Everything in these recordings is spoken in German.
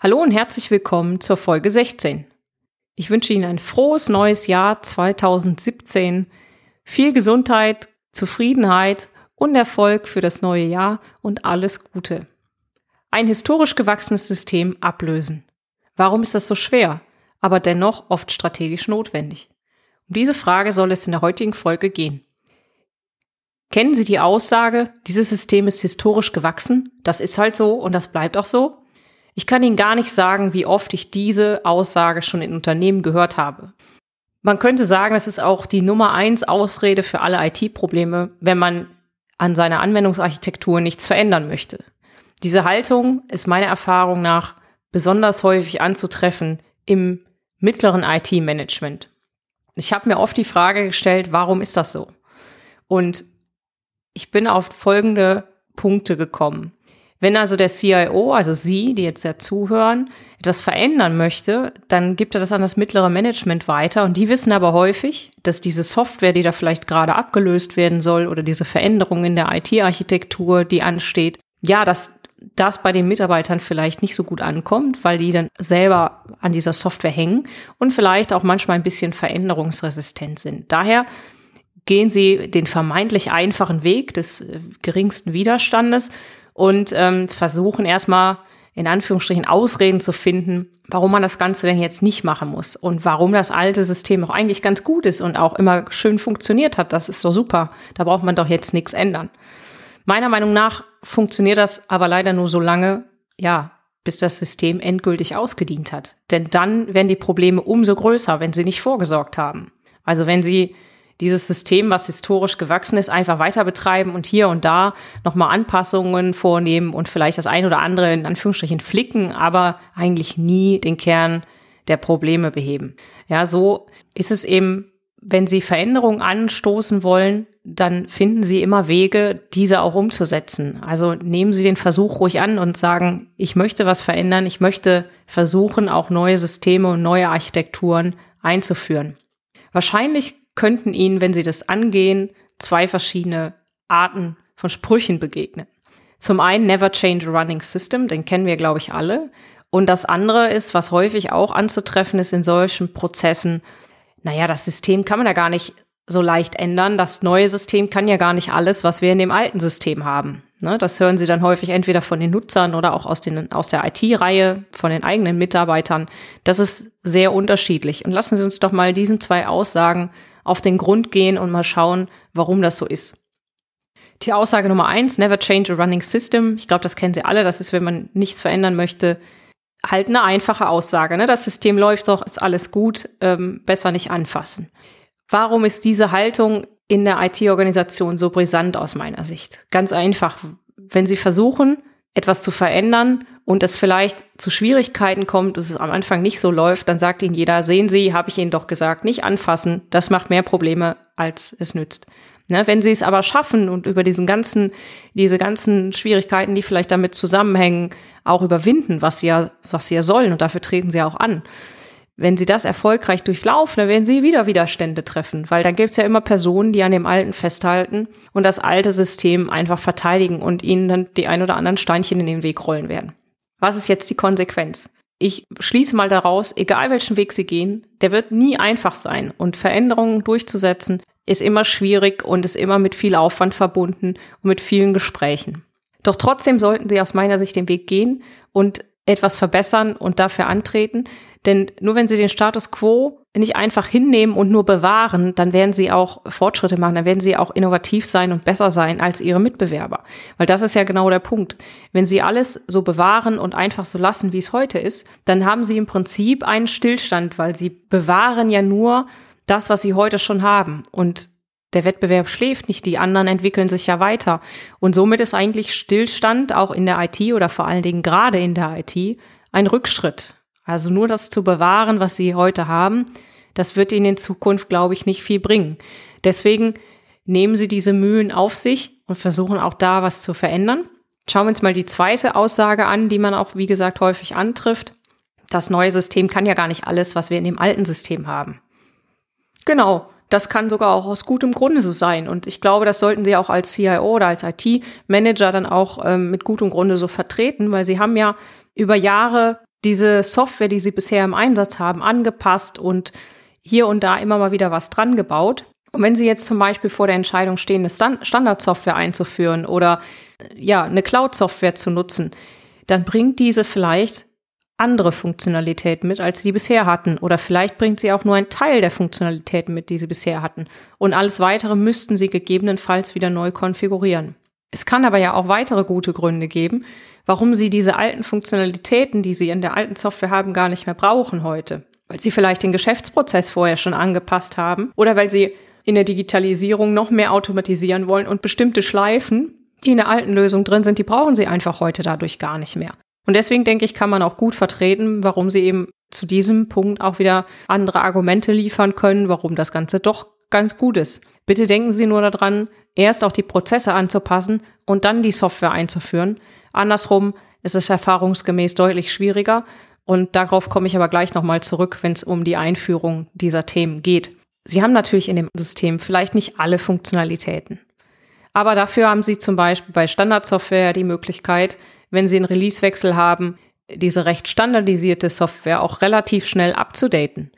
Hallo und herzlich willkommen zur Folge 16. Ich wünsche Ihnen ein frohes neues Jahr 2017, viel Gesundheit, Zufriedenheit und Erfolg für das neue Jahr und alles Gute. Ein historisch gewachsenes System ablösen. Warum ist das so schwer, aber dennoch oft strategisch notwendig? Um diese Frage soll es in der heutigen Folge gehen. Kennen Sie die Aussage, dieses System ist historisch gewachsen, das ist halt so und das bleibt auch so? Ich kann Ihnen gar nicht sagen, wie oft ich diese Aussage schon in Unternehmen gehört habe. Man könnte sagen, es ist auch die Nummer eins Ausrede für alle IT-Probleme, wenn man an seiner Anwendungsarchitektur nichts verändern möchte. Diese Haltung ist meiner Erfahrung nach besonders häufig anzutreffen im mittleren IT-Management. Ich habe mir oft die Frage gestellt, warum ist das so? Und ich bin auf folgende Punkte gekommen. Wenn also der CIO, also Sie, die jetzt ja zuhören, etwas verändern möchte, dann gibt er das an das mittlere Management weiter und die wissen aber häufig, dass diese Software, die da vielleicht gerade abgelöst werden soll oder diese Veränderung in der IT-Architektur, die ansteht, ja, dass das bei den Mitarbeitern vielleicht nicht so gut ankommt, weil die dann selber an dieser Software hängen und vielleicht auch manchmal ein bisschen veränderungsresistent sind. Daher gehen sie den vermeintlich einfachen Weg des äh, geringsten Widerstandes und ähm, versuchen erstmal in Anführungsstrichen Ausreden zu finden, warum man das Ganze denn jetzt nicht machen muss und warum das alte System auch eigentlich ganz gut ist und auch immer schön funktioniert hat. Das ist doch super. Da braucht man doch jetzt nichts ändern. Meiner Meinung nach funktioniert das aber leider nur so lange, ja, bis das System endgültig ausgedient hat. Denn dann werden die Probleme umso größer, wenn sie nicht vorgesorgt haben. Also wenn sie dieses System, was historisch gewachsen ist, einfach weiter betreiben und hier und da nochmal Anpassungen vornehmen und vielleicht das ein oder andere in Anführungsstrichen flicken, aber eigentlich nie den Kern der Probleme beheben. Ja, so ist es eben, wenn Sie Veränderungen anstoßen wollen, dann finden Sie immer Wege, diese auch umzusetzen. Also nehmen Sie den Versuch ruhig an und sagen, ich möchte was verändern, ich möchte versuchen, auch neue Systeme und neue Architekturen einzuführen. Wahrscheinlich könnten Ihnen, wenn Sie das angehen, zwei verschiedene Arten von Sprüchen begegnen. Zum einen Never Change a Running System, den kennen wir, glaube ich, alle. Und das andere ist, was häufig auch anzutreffen ist in solchen Prozessen, naja, das System kann man ja gar nicht so leicht ändern. Das neue System kann ja gar nicht alles, was wir in dem alten System haben. Ne, das hören Sie dann häufig entweder von den Nutzern oder auch aus, den, aus der IT-Reihe, von den eigenen Mitarbeitern. Das ist sehr unterschiedlich. Und lassen Sie uns doch mal diesen zwei Aussagen auf den Grund gehen und mal schauen, warum das so ist. Die Aussage Nummer eins, never change a running system. Ich glaube, das kennen Sie alle. Das ist, wenn man nichts verändern möchte, halt eine einfache Aussage. Ne? Das System läuft doch, ist alles gut, ähm, besser nicht anfassen. Warum ist diese Haltung in der IT-Organisation so brisant aus meiner Sicht? Ganz einfach. Wenn Sie versuchen, etwas zu verändern und es vielleicht zu Schwierigkeiten kommt, dass es am Anfang nicht so läuft, dann sagt Ihnen jeder, sehen Sie, habe ich Ihnen doch gesagt, nicht anfassen, das macht mehr Probleme, als es nützt. Ne, wenn Sie es aber schaffen und über diesen ganzen, diese ganzen Schwierigkeiten, die vielleicht damit zusammenhängen, auch überwinden, was Sie ja, was Sie ja sollen und dafür treten Sie auch an, wenn sie das erfolgreich durchlaufen, dann werden sie wieder Widerstände treffen, weil dann gibt es ja immer Personen, die an dem Alten festhalten und das alte System einfach verteidigen und ihnen dann die ein oder anderen Steinchen in den Weg rollen werden. Was ist jetzt die Konsequenz? Ich schließe mal daraus, egal welchen Weg sie gehen, der wird nie einfach sein und Veränderungen durchzusetzen ist immer schwierig und ist immer mit viel Aufwand verbunden und mit vielen Gesprächen. Doch trotzdem sollten sie aus meiner Sicht den Weg gehen und etwas verbessern und dafür antreten, denn nur wenn sie den Status quo nicht einfach hinnehmen und nur bewahren, dann werden sie auch Fortschritte machen, dann werden sie auch innovativ sein und besser sein als ihre Mitbewerber. Weil das ist ja genau der Punkt. Wenn sie alles so bewahren und einfach so lassen, wie es heute ist, dann haben sie im Prinzip einen Stillstand, weil sie bewahren ja nur das, was sie heute schon haben. Und Der Wettbewerb schläft nicht, die anderen entwickeln sich ja weiter. Und somit ist eigentlich Stillstand auch in der IT oder vor allen Dingen gerade in der IT ein Rückschritt. Also nur das zu bewahren, was sie heute haben, das wird ihnen in Zukunft, glaube ich, nicht viel bringen. Deswegen nehmen sie diese Mühen auf sich und versuchen auch da was zu verändern. Schauen wir uns mal die zweite Aussage an, die man auch, wie gesagt, häufig antrifft. Das neue System kann ja gar nicht alles, was wir in dem alten System haben. Genau, das kann sogar auch aus gutem Grunde so sein. Und ich glaube, das sollten Sie auch als CIO oder als IT-Manager dann auch ähm, mit gutem Grunde so vertreten, weil Sie haben ja über Jahre diese Software, die Sie bisher im Einsatz haben, angepasst und hier und da immer mal wieder was dran gebaut. Und wenn Sie jetzt zum Beispiel vor der Entscheidung stehen, eine Standardsoftware einzuführen oder ja, eine Cloud-Software zu nutzen, dann bringt diese vielleicht andere Funktionalitäten mit, als sie bisher hatten. Oder vielleicht bringt sie auch nur einen Teil der Funktionalitäten mit, die sie bisher hatten. Und alles weitere müssten sie gegebenenfalls wieder neu konfigurieren. Es kann aber ja auch weitere gute Gründe geben, warum sie diese alten Funktionalitäten, die sie in der alten Software haben, gar nicht mehr brauchen heute. Weil sie vielleicht den Geschäftsprozess vorher schon angepasst haben oder weil sie in der Digitalisierung noch mehr automatisieren wollen und bestimmte Schleifen, die in der alten Lösung drin sind, die brauchen sie einfach heute dadurch gar nicht mehr. Und deswegen denke ich, kann man auch gut vertreten, warum sie eben zu diesem Punkt auch wieder andere Argumente liefern können, warum das Ganze doch ganz gut ist. Bitte denken Sie nur daran, erst auch die Prozesse anzupassen und dann die Software einzuführen. Andersrum ist es erfahrungsgemäß deutlich schwieriger und darauf komme ich aber gleich nochmal zurück, wenn es um die Einführung dieser Themen geht. Sie haben natürlich in dem System vielleicht nicht alle Funktionalitäten. Aber dafür haben Sie zum Beispiel bei Standardsoftware die Möglichkeit, wenn Sie einen Releasewechsel haben, diese recht standardisierte Software auch relativ schnell abzudaten.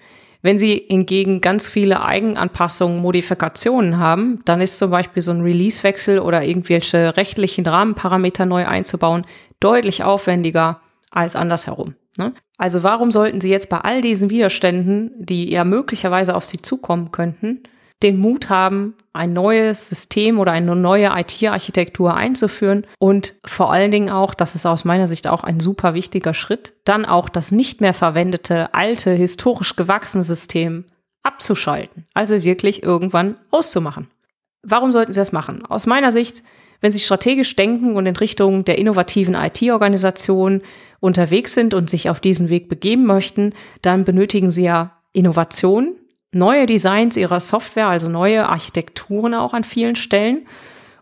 Wenn Sie hingegen ganz viele Eigenanpassungen, Modifikationen haben, dann ist zum Beispiel so ein Releasewechsel oder irgendwelche rechtlichen Rahmenparameter neu einzubauen deutlich aufwendiger als andersherum. Ne? Also warum sollten Sie jetzt bei all diesen Widerständen, die ja möglicherweise auf Sie zukommen könnten, den Mut haben, ein neues System oder eine neue IT-Architektur einzuführen und vor allen Dingen auch, das ist aus meiner Sicht auch ein super wichtiger Schritt, dann auch das nicht mehr verwendete, alte, historisch gewachsene System abzuschalten, also wirklich irgendwann auszumachen. Warum sollten Sie das machen? Aus meiner Sicht, wenn Sie strategisch denken und in Richtung der innovativen IT-Organisation unterwegs sind und sich auf diesen Weg begeben möchten, dann benötigen Sie ja Innovation, neue Designs ihrer Software, also neue Architekturen auch an vielen Stellen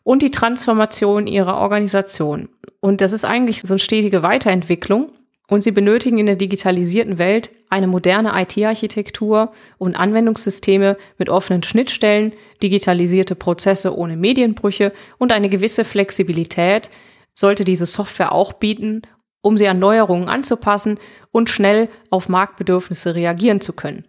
und die Transformation ihrer Organisation. Und das ist eigentlich so eine stetige Weiterentwicklung. Und sie benötigen in der digitalisierten Welt eine moderne IT-Architektur und Anwendungssysteme mit offenen Schnittstellen, digitalisierte Prozesse ohne Medienbrüche und eine gewisse Flexibilität sollte diese Software auch bieten, um sie an Neuerungen anzupassen und schnell auf Marktbedürfnisse reagieren zu können.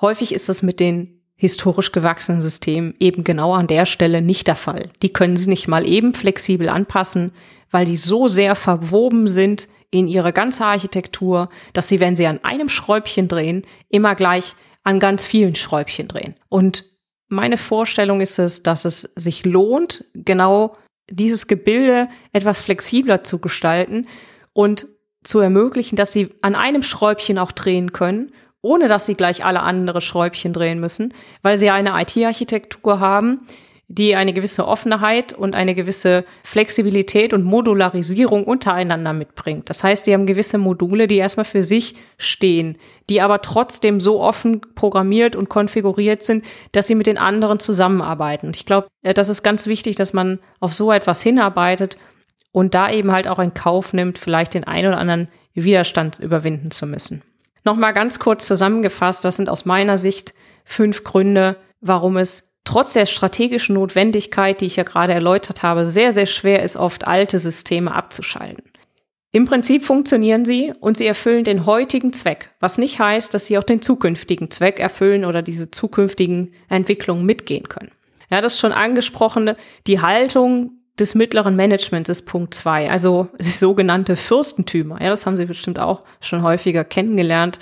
Häufig ist das mit den historisch gewachsenen Systemen eben genau an der Stelle nicht der Fall. Die können sie nicht mal eben flexibel anpassen, weil die so sehr verwoben sind in ihre ganze Architektur, dass sie, wenn sie an einem Schräubchen drehen, immer gleich an ganz vielen Schräubchen drehen. Und meine Vorstellung ist es, dass es sich lohnt, genau dieses Gebilde etwas flexibler zu gestalten und zu ermöglichen, dass sie an einem Schräubchen auch drehen können ohne dass sie gleich alle andere Schräubchen drehen müssen, weil sie eine IT-Architektur haben, die eine gewisse Offenheit und eine gewisse Flexibilität und Modularisierung untereinander mitbringt. Das heißt, sie haben gewisse Module, die erstmal für sich stehen, die aber trotzdem so offen programmiert und konfiguriert sind, dass sie mit den anderen zusammenarbeiten. Ich glaube, äh, das ist ganz wichtig, dass man auf so etwas hinarbeitet und da eben halt auch in Kauf nimmt, vielleicht den einen oder anderen Widerstand überwinden zu müssen. Nochmal ganz kurz zusammengefasst, das sind aus meiner Sicht fünf Gründe, warum es trotz der strategischen Notwendigkeit, die ich ja gerade erläutert habe, sehr, sehr schwer ist, oft alte Systeme abzuschalten. Im Prinzip funktionieren sie und sie erfüllen den heutigen Zweck, was nicht heißt, dass sie auch den zukünftigen Zweck erfüllen oder diese zukünftigen Entwicklungen mitgehen können. Ja, das schon angesprochene, die Haltung des mittleren Managements ist Punkt zwei, also sogenannte Fürstentümer. Ja, das haben Sie bestimmt auch schon häufiger kennengelernt.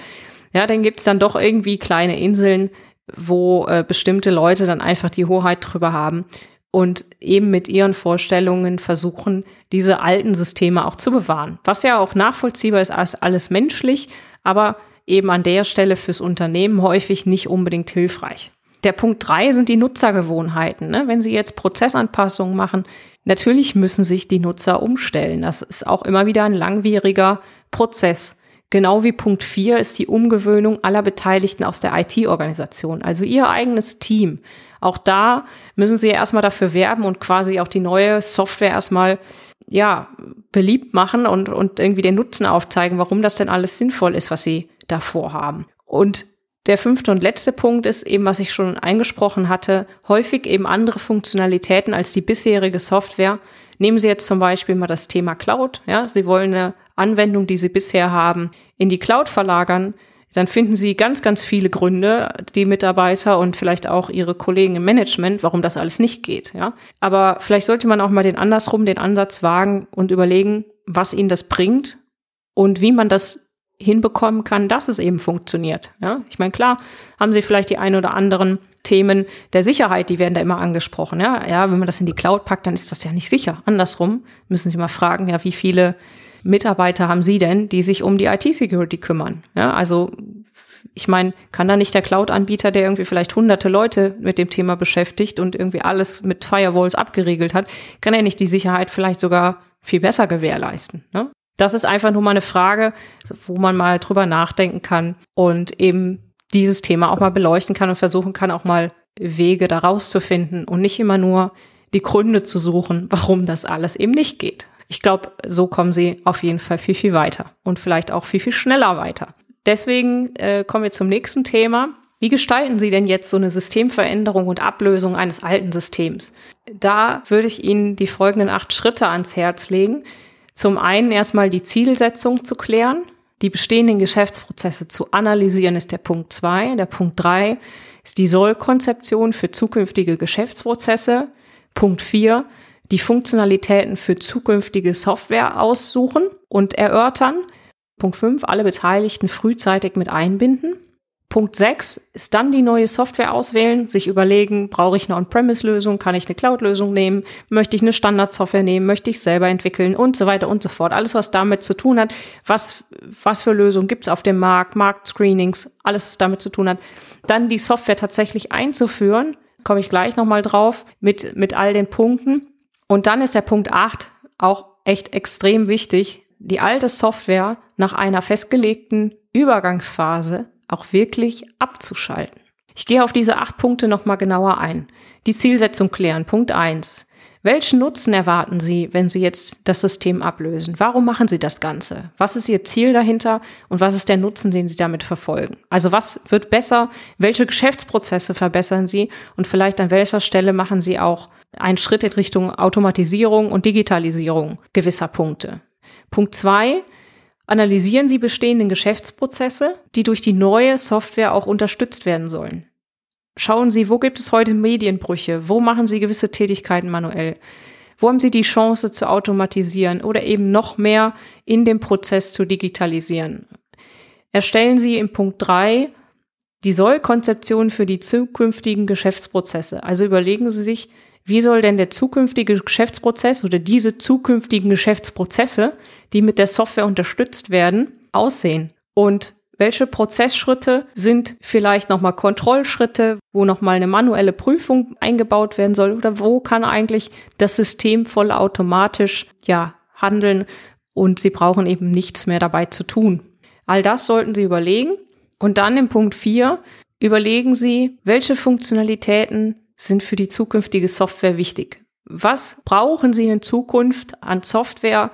Ja, dann gibt's dann doch irgendwie kleine Inseln, wo äh, bestimmte Leute dann einfach die Hoheit drüber haben und eben mit ihren Vorstellungen versuchen, diese alten Systeme auch zu bewahren. Was ja auch nachvollziehbar ist als alles menschlich, aber eben an der Stelle fürs Unternehmen häufig nicht unbedingt hilfreich. Der Punkt drei sind die Nutzergewohnheiten. Ne? Wenn Sie jetzt Prozessanpassungen machen, natürlich müssen sich die Nutzer umstellen. Das ist auch immer wieder ein langwieriger Prozess. Genau wie Punkt vier ist die Umgewöhnung aller Beteiligten aus der IT-Organisation, also Ihr eigenes Team. Auch da müssen Sie erstmal dafür werben und quasi auch die neue Software erstmal ja, beliebt machen und, und irgendwie den Nutzen aufzeigen, warum das denn alles sinnvoll ist, was sie da vorhaben. Und der fünfte und letzte Punkt ist eben, was ich schon eingesprochen hatte, häufig eben andere Funktionalitäten als die bisherige Software. Nehmen Sie jetzt zum Beispiel mal das Thema Cloud. Ja, Sie wollen eine Anwendung, die Sie bisher haben, in die Cloud verlagern. Dann finden Sie ganz, ganz viele Gründe, die Mitarbeiter und vielleicht auch Ihre Kollegen im Management, warum das alles nicht geht. Ja, aber vielleicht sollte man auch mal den andersrum, den Ansatz wagen und überlegen, was Ihnen das bringt und wie man das hinbekommen kann, dass es eben funktioniert. Ja, ich meine, klar, haben Sie vielleicht die ein oder anderen Themen der Sicherheit, die werden da immer angesprochen. Ja, ja, wenn man das in die Cloud packt, dann ist das ja nicht sicher. Andersrum müssen Sie mal fragen, ja, wie viele Mitarbeiter haben Sie denn, die sich um die IT-Security kümmern? Ja, also ich meine, kann da nicht der Cloud-Anbieter, der irgendwie vielleicht hunderte Leute mit dem Thema beschäftigt und irgendwie alles mit Firewalls abgeriegelt hat, kann er nicht die Sicherheit vielleicht sogar viel besser gewährleisten? Ne? Das ist einfach nur mal eine Frage, wo man mal drüber nachdenken kann und eben dieses Thema auch mal beleuchten kann und versuchen kann, auch mal Wege daraus zu finden und nicht immer nur die Gründe zu suchen, warum das alles eben nicht geht. Ich glaube, so kommen sie auf jeden Fall viel, viel weiter und vielleicht auch viel, viel schneller weiter. Deswegen äh, kommen wir zum nächsten Thema. Wie gestalten Sie denn jetzt so eine Systemveränderung und Ablösung eines alten Systems? Da würde ich Ihnen die folgenden acht Schritte ans Herz legen, zum einen erstmal die Zielsetzung zu klären, die bestehenden Geschäftsprozesse zu analysieren, ist der Punkt zwei. Der Punkt drei ist die Sollkonzeption für zukünftige Geschäftsprozesse. Punkt vier die Funktionalitäten für zukünftige Software aussuchen und erörtern. Punkt fünf alle Beteiligten frühzeitig mit einbinden. Punkt 6 ist dann die neue Software auswählen, sich überlegen, brauche ich eine On-Premise-Lösung, kann ich eine Cloud-Lösung nehmen, möchte ich eine Standard-Software nehmen, möchte ich selber entwickeln und so weiter und so fort. Alles, was damit zu tun hat, was, was für Lösungen gibt es auf dem Markt, Marktscreenings, alles, was damit zu tun hat. Dann die Software tatsächlich einzuführen, komme ich gleich nochmal drauf, mit, mit all den Punkten. Und dann ist der Punkt 8 auch echt extrem wichtig, die alte Software nach einer festgelegten Übergangsphase auch wirklich abzuschalten. Ich gehe auf diese acht Punkte nochmal genauer ein. Die Zielsetzung klären. Punkt eins: Welchen Nutzen erwarten Sie, wenn Sie jetzt das System ablösen? Warum machen Sie das Ganze? Was ist Ihr Ziel dahinter und was ist der Nutzen, den Sie damit verfolgen? Also was wird besser? Welche Geschäftsprozesse verbessern Sie? Und vielleicht an welcher Stelle machen Sie auch einen Schritt in Richtung Automatisierung und Digitalisierung gewisser Punkte? Punkt zwei: analysieren Sie bestehenden Geschäftsprozesse, die durch die neue Software auch unterstützt werden sollen. Schauen Sie, wo gibt es heute Medienbrüche? Wo machen Sie gewisse Tätigkeiten manuell? Wo haben Sie die Chance zu automatisieren oder eben noch mehr in dem Prozess zu digitalisieren? Erstellen Sie im Punkt drei die Sollkonzeption für die zukünftigen Geschäftsprozesse. Also überlegen Sie sich, wie soll denn der zukünftige Geschäftsprozess oder diese zukünftigen Geschäftsprozesse, die mit der Software unterstützt werden, aussehen? Und welche Prozessschritte sind vielleicht nochmal Kontrollschritte, wo nochmal eine manuelle Prüfung eingebaut werden soll oder wo kann eigentlich das System vollautomatisch ja handeln und Sie brauchen eben nichts mehr dabei zu tun. All das sollten Sie überlegen. Und dann im Punkt 4 überlegen Sie, welche Funktionalitäten sind für die zukünftige Software wichtig? Was brauchen Sie in Zukunft an Software,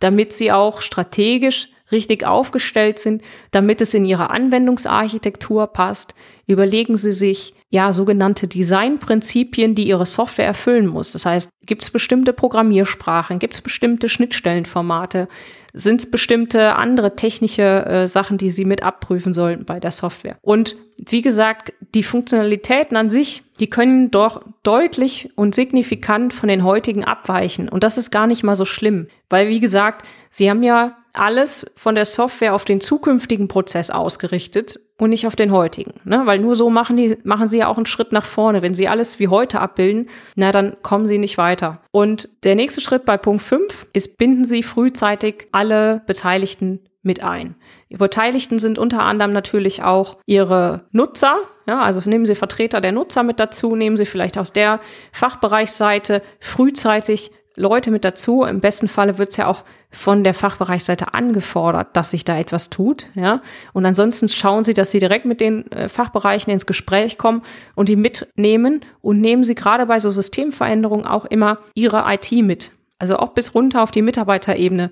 damit Sie auch strategisch richtig aufgestellt sind, damit es in Ihre Anwendungsarchitektur passt? Überlegen Sie sich, ja, sogenannte Designprinzipien, die Ihre Software erfüllen muss. Das heißt, gibt es bestimmte Programmiersprachen, gibt es bestimmte Schnittstellenformate, sind es bestimmte andere technische äh, Sachen, die Sie mit abprüfen sollten bei der Software. Und wie gesagt, die Funktionalitäten an sich, die können doch deutlich und signifikant von den heutigen abweichen. Und das ist gar nicht mal so schlimm, weil wie gesagt, Sie haben ja alles von der Software auf den zukünftigen Prozess ausgerichtet und nicht auf den heutigen. Ne? Weil nur so machen die, machen sie ja auch einen Schritt nach vorne. Wenn sie alles wie heute abbilden, na, dann kommen sie nicht weiter. Und der nächste Schritt bei Punkt 5 ist, binden Sie frühzeitig alle Beteiligten mit ein. Die Beteiligten sind unter anderem natürlich auch ihre Nutzer. Ja, also nehmen Sie Vertreter der Nutzer mit dazu, nehmen Sie vielleicht aus der Fachbereichsseite frühzeitig Leute mit dazu. Im besten Falle wird es ja auch von der Fachbereichsseite angefordert, dass sich da etwas tut, ja. Und ansonsten schauen Sie, dass Sie direkt mit den äh, Fachbereichen ins Gespräch kommen und die mitnehmen und nehmen Sie gerade bei so Systemveränderungen auch immer Ihre IT mit. Also auch bis runter auf die Mitarbeiterebene.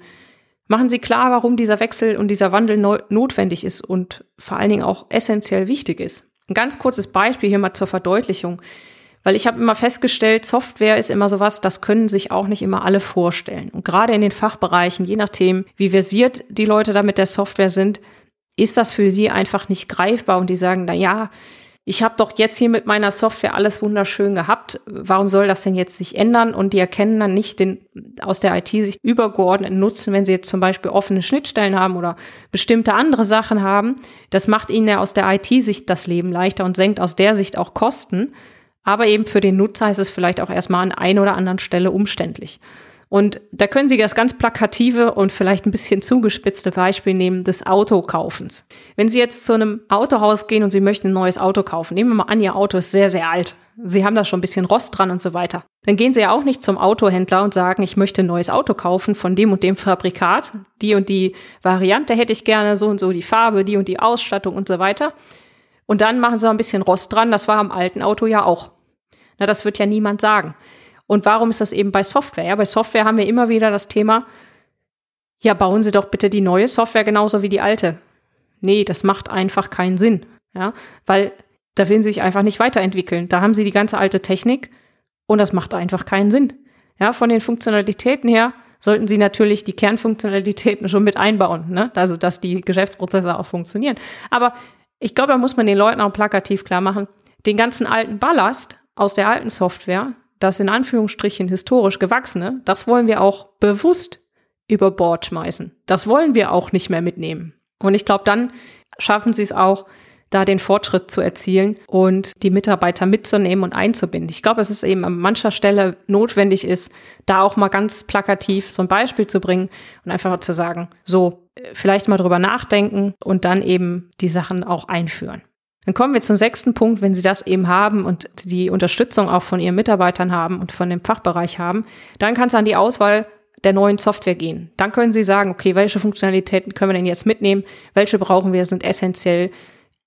Machen Sie klar, warum dieser Wechsel und dieser Wandel notwendig ist und vor allen Dingen auch essentiell wichtig ist. Ein ganz kurzes Beispiel hier mal zur Verdeutlichung. Weil ich habe immer festgestellt, Software ist immer sowas, das können sich auch nicht immer alle vorstellen. Und gerade in den Fachbereichen, je nachdem, wie versiert die Leute da mit der Software sind, ist das für sie einfach nicht greifbar und die sagen, na ja, ich habe doch jetzt hier mit meiner Software alles wunderschön gehabt. Warum soll das denn jetzt sich ändern? Und die erkennen dann nicht den aus der IT-Sicht übergeordneten Nutzen, wenn sie jetzt zum Beispiel offene Schnittstellen haben oder bestimmte andere Sachen haben. Das macht ihnen ja aus der IT-Sicht das Leben leichter und senkt aus der Sicht auch Kosten. Aber eben für den Nutzer ist es vielleicht auch erstmal an einer oder anderen Stelle umständlich. Und da können Sie das ganz plakative und vielleicht ein bisschen zugespitzte Beispiel nehmen des Autokaufens. Wenn Sie jetzt zu einem Autohaus gehen und Sie möchten ein neues Auto kaufen, nehmen wir mal an, Ihr Auto ist sehr, sehr alt. Sie haben da schon ein bisschen Rost dran und so weiter. Dann gehen Sie ja auch nicht zum Autohändler und sagen, ich möchte ein neues Auto kaufen von dem und dem Fabrikat. Die und die Variante hätte ich gerne, so und so die Farbe, die und die Ausstattung und so weiter. Und dann machen sie noch ein bisschen Rost dran. Das war am alten Auto ja auch. Na, das wird ja niemand sagen. Und warum ist das eben bei Software? Ja, bei Software haben wir immer wieder das Thema, ja, bauen Sie doch bitte die neue Software genauso wie die alte. Nee, das macht einfach keinen Sinn. Ja, weil da will sie sich einfach nicht weiterentwickeln. Da haben sie die ganze alte Technik und das macht einfach keinen Sinn. Ja, von den Funktionalitäten her sollten sie natürlich die Kernfunktionalitäten schon mit einbauen, ne? also dass die Geschäftsprozesse auch funktionieren. Aber ich glaube, da muss man den Leuten auch plakativ klar machen, den ganzen alten Ballast aus der alten Software, das in Anführungsstrichen historisch gewachsene, das wollen wir auch bewusst über Bord schmeißen. Das wollen wir auch nicht mehr mitnehmen. Und ich glaube, dann schaffen sie es auch, da den Fortschritt zu erzielen und die Mitarbeiter mitzunehmen und einzubinden. Ich glaube, es ist eben an mancher Stelle notwendig ist, da auch mal ganz plakativ so ein Beispiel zu bringen und einfach mal zu sagen, so, vielleicht mal drüber nachdenken und dann eben die Sachen auch einführen. Dann kommen wir zum sechsten Punkt, wenn Sie das eben haben und die Unterstützung auch von Ihren Mitarbeitern haben und von dem Fachbereich haben, dann kann es an die Auswahl der neuen Software gehen. Dann können Sie sagen, okay, welche Funktionalitäten können wir denn jetzt mitnehmen? Welche brauchen wir, sind essentiell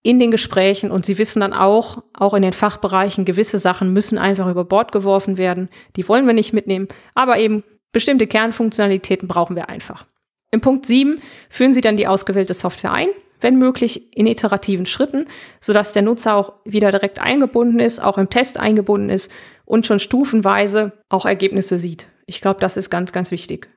in den Gesprächen und sie wissen dann auch, auch in den Fachbereichen, gewisse Sachen müssen einfach über Bord geworfen werden. Die wollen wir nicht mitnehmen, aber eben bestimmte Kernfunktionalitäten brauchen wir einfach. Im Punkt 7 führen Sie dann die ausgewählte Software ein, wenn möglich in iterativen Schritten, sodass der Nutzer auch wieder direkt eingebunden ist, auch im Test eingebunden ist und schon stufenweise auch Ergebnisse sieht. Ich glaube, das ist ganz, ganz wichtig.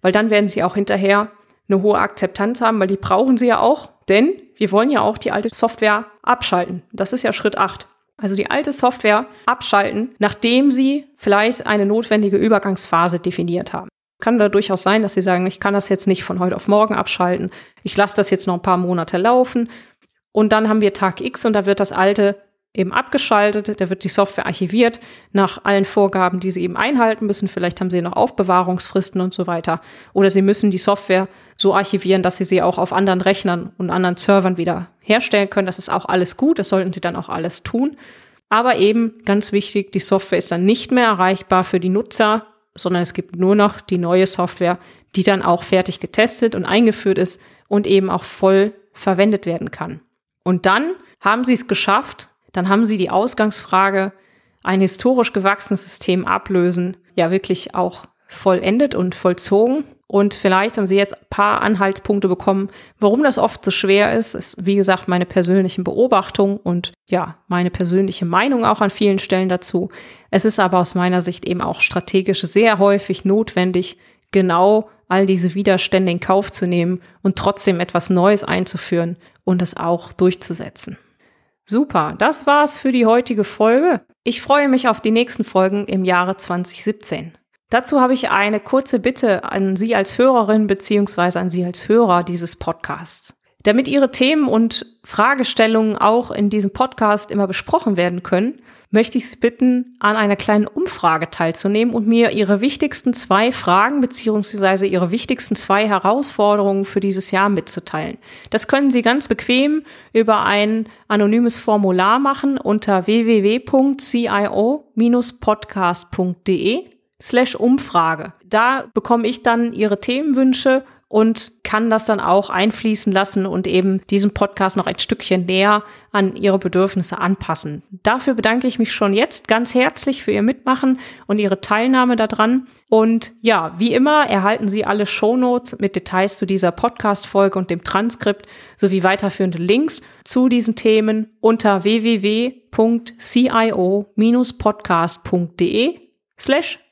Weil dann werden Sie auch hinterher eine hohe Akzeptanz haben, weil die brauchen Sie ja auch, denn wir wollen ja auch die alte Software abschalten. Das ist ja Schritt 8. Also die alte Software abschalten, nachdem Sie vielleicht eine notwendige Übergangsphase definiert haben. Kann da durchaus sein, dass Sie sagen, ich kann das jetzt nicht von heute auf morgen abschalten. Ich lasse das jetzt noch ein paar Monate laufen. Und dann haben wir Tag X und da wird das alte eben abgeschaltet, da wird die Software archiviert nach allen Vorgaben, die Sie eben einhalten müssen. Vielleicht haben Sie noch Aufbewahrungsfristen und so weiter. Oder Sie müssen die Software so archivieren, dass Sie sie auch auf anderen Rechnern und anderen Servern wieder herstellen können. Das ist auch alles gut, das sollten Sie dann auch alles tun. Aber eben ganz wichtig, die Software ist dann nicht mehr erreichbar für die Nutzer, sondern es gibt nur noch die neue Software, die dann auch fertig getestet und eingeführt ist und eben auch voll verwendet werden kann. Und dann haben Sie es geschafft, dann haben sie die Ausgangsfrage, ein historisch gewachsenes System ablösen, ja wirklich auch vollendet und vollzogen. Und vielleicht haben Sie jetzt ein paar Anhaltspunkte bekommen, warum das oft so schwer ist. Ist, wie gesagt, meine persönliche Beobachtung und ja, meine persönliche Meinung auch an vielen Stellen dazu. Es ist aber aus meiner Sicht eben auch strategisch sehr häufig notwendig, genau all diese Widerstände in Kauf zu nehmen und trotzdem etwas Neues einzuführen und es auch durchzusetzen. Super, das war's für die heutige Folge. Ich freue mich auf die nächsten Folgen im Jahre 2017. Dazu habe ich eine kurze Bitte an Sie als Hörerin beziehungsweise an Sie als Hörer dieses Podcasts. Damit Ihre Themen und Fragestellungen auch in diesem Podcast immer besprochen werden können, möchte ich Sie bitten, an einer kleinen Umfrage teilzunehmen und mir Ihre wichtigsten zwei Fragen beziehungsweise Ihre wichtigsten zwei Herausforderungen für dieses Jahr mitzuteilen. Das können Sie ganz bequem über ein anonymes Formular machen unter www.cio-podcast.de slash Umfrage. Da bekomme ich dann Ihre Themenwünsche und kann das dann auch einfließen lassen und eben diesen Podcast noch ein Stückchen näher an Ihre Bedürfnisse anpassen. Dafür bedanke ich mich schon jetzt ganz herzlich für Ihr Mitmachen und Ihre Teilnahme daran. Und ja, wie immer erhalten Sie alle Shownotes mit Details zu dieser Podcast-Folge und dem Transkript sowie weiterführende Links zu diesen Themen unter www.cio-podcast.de slash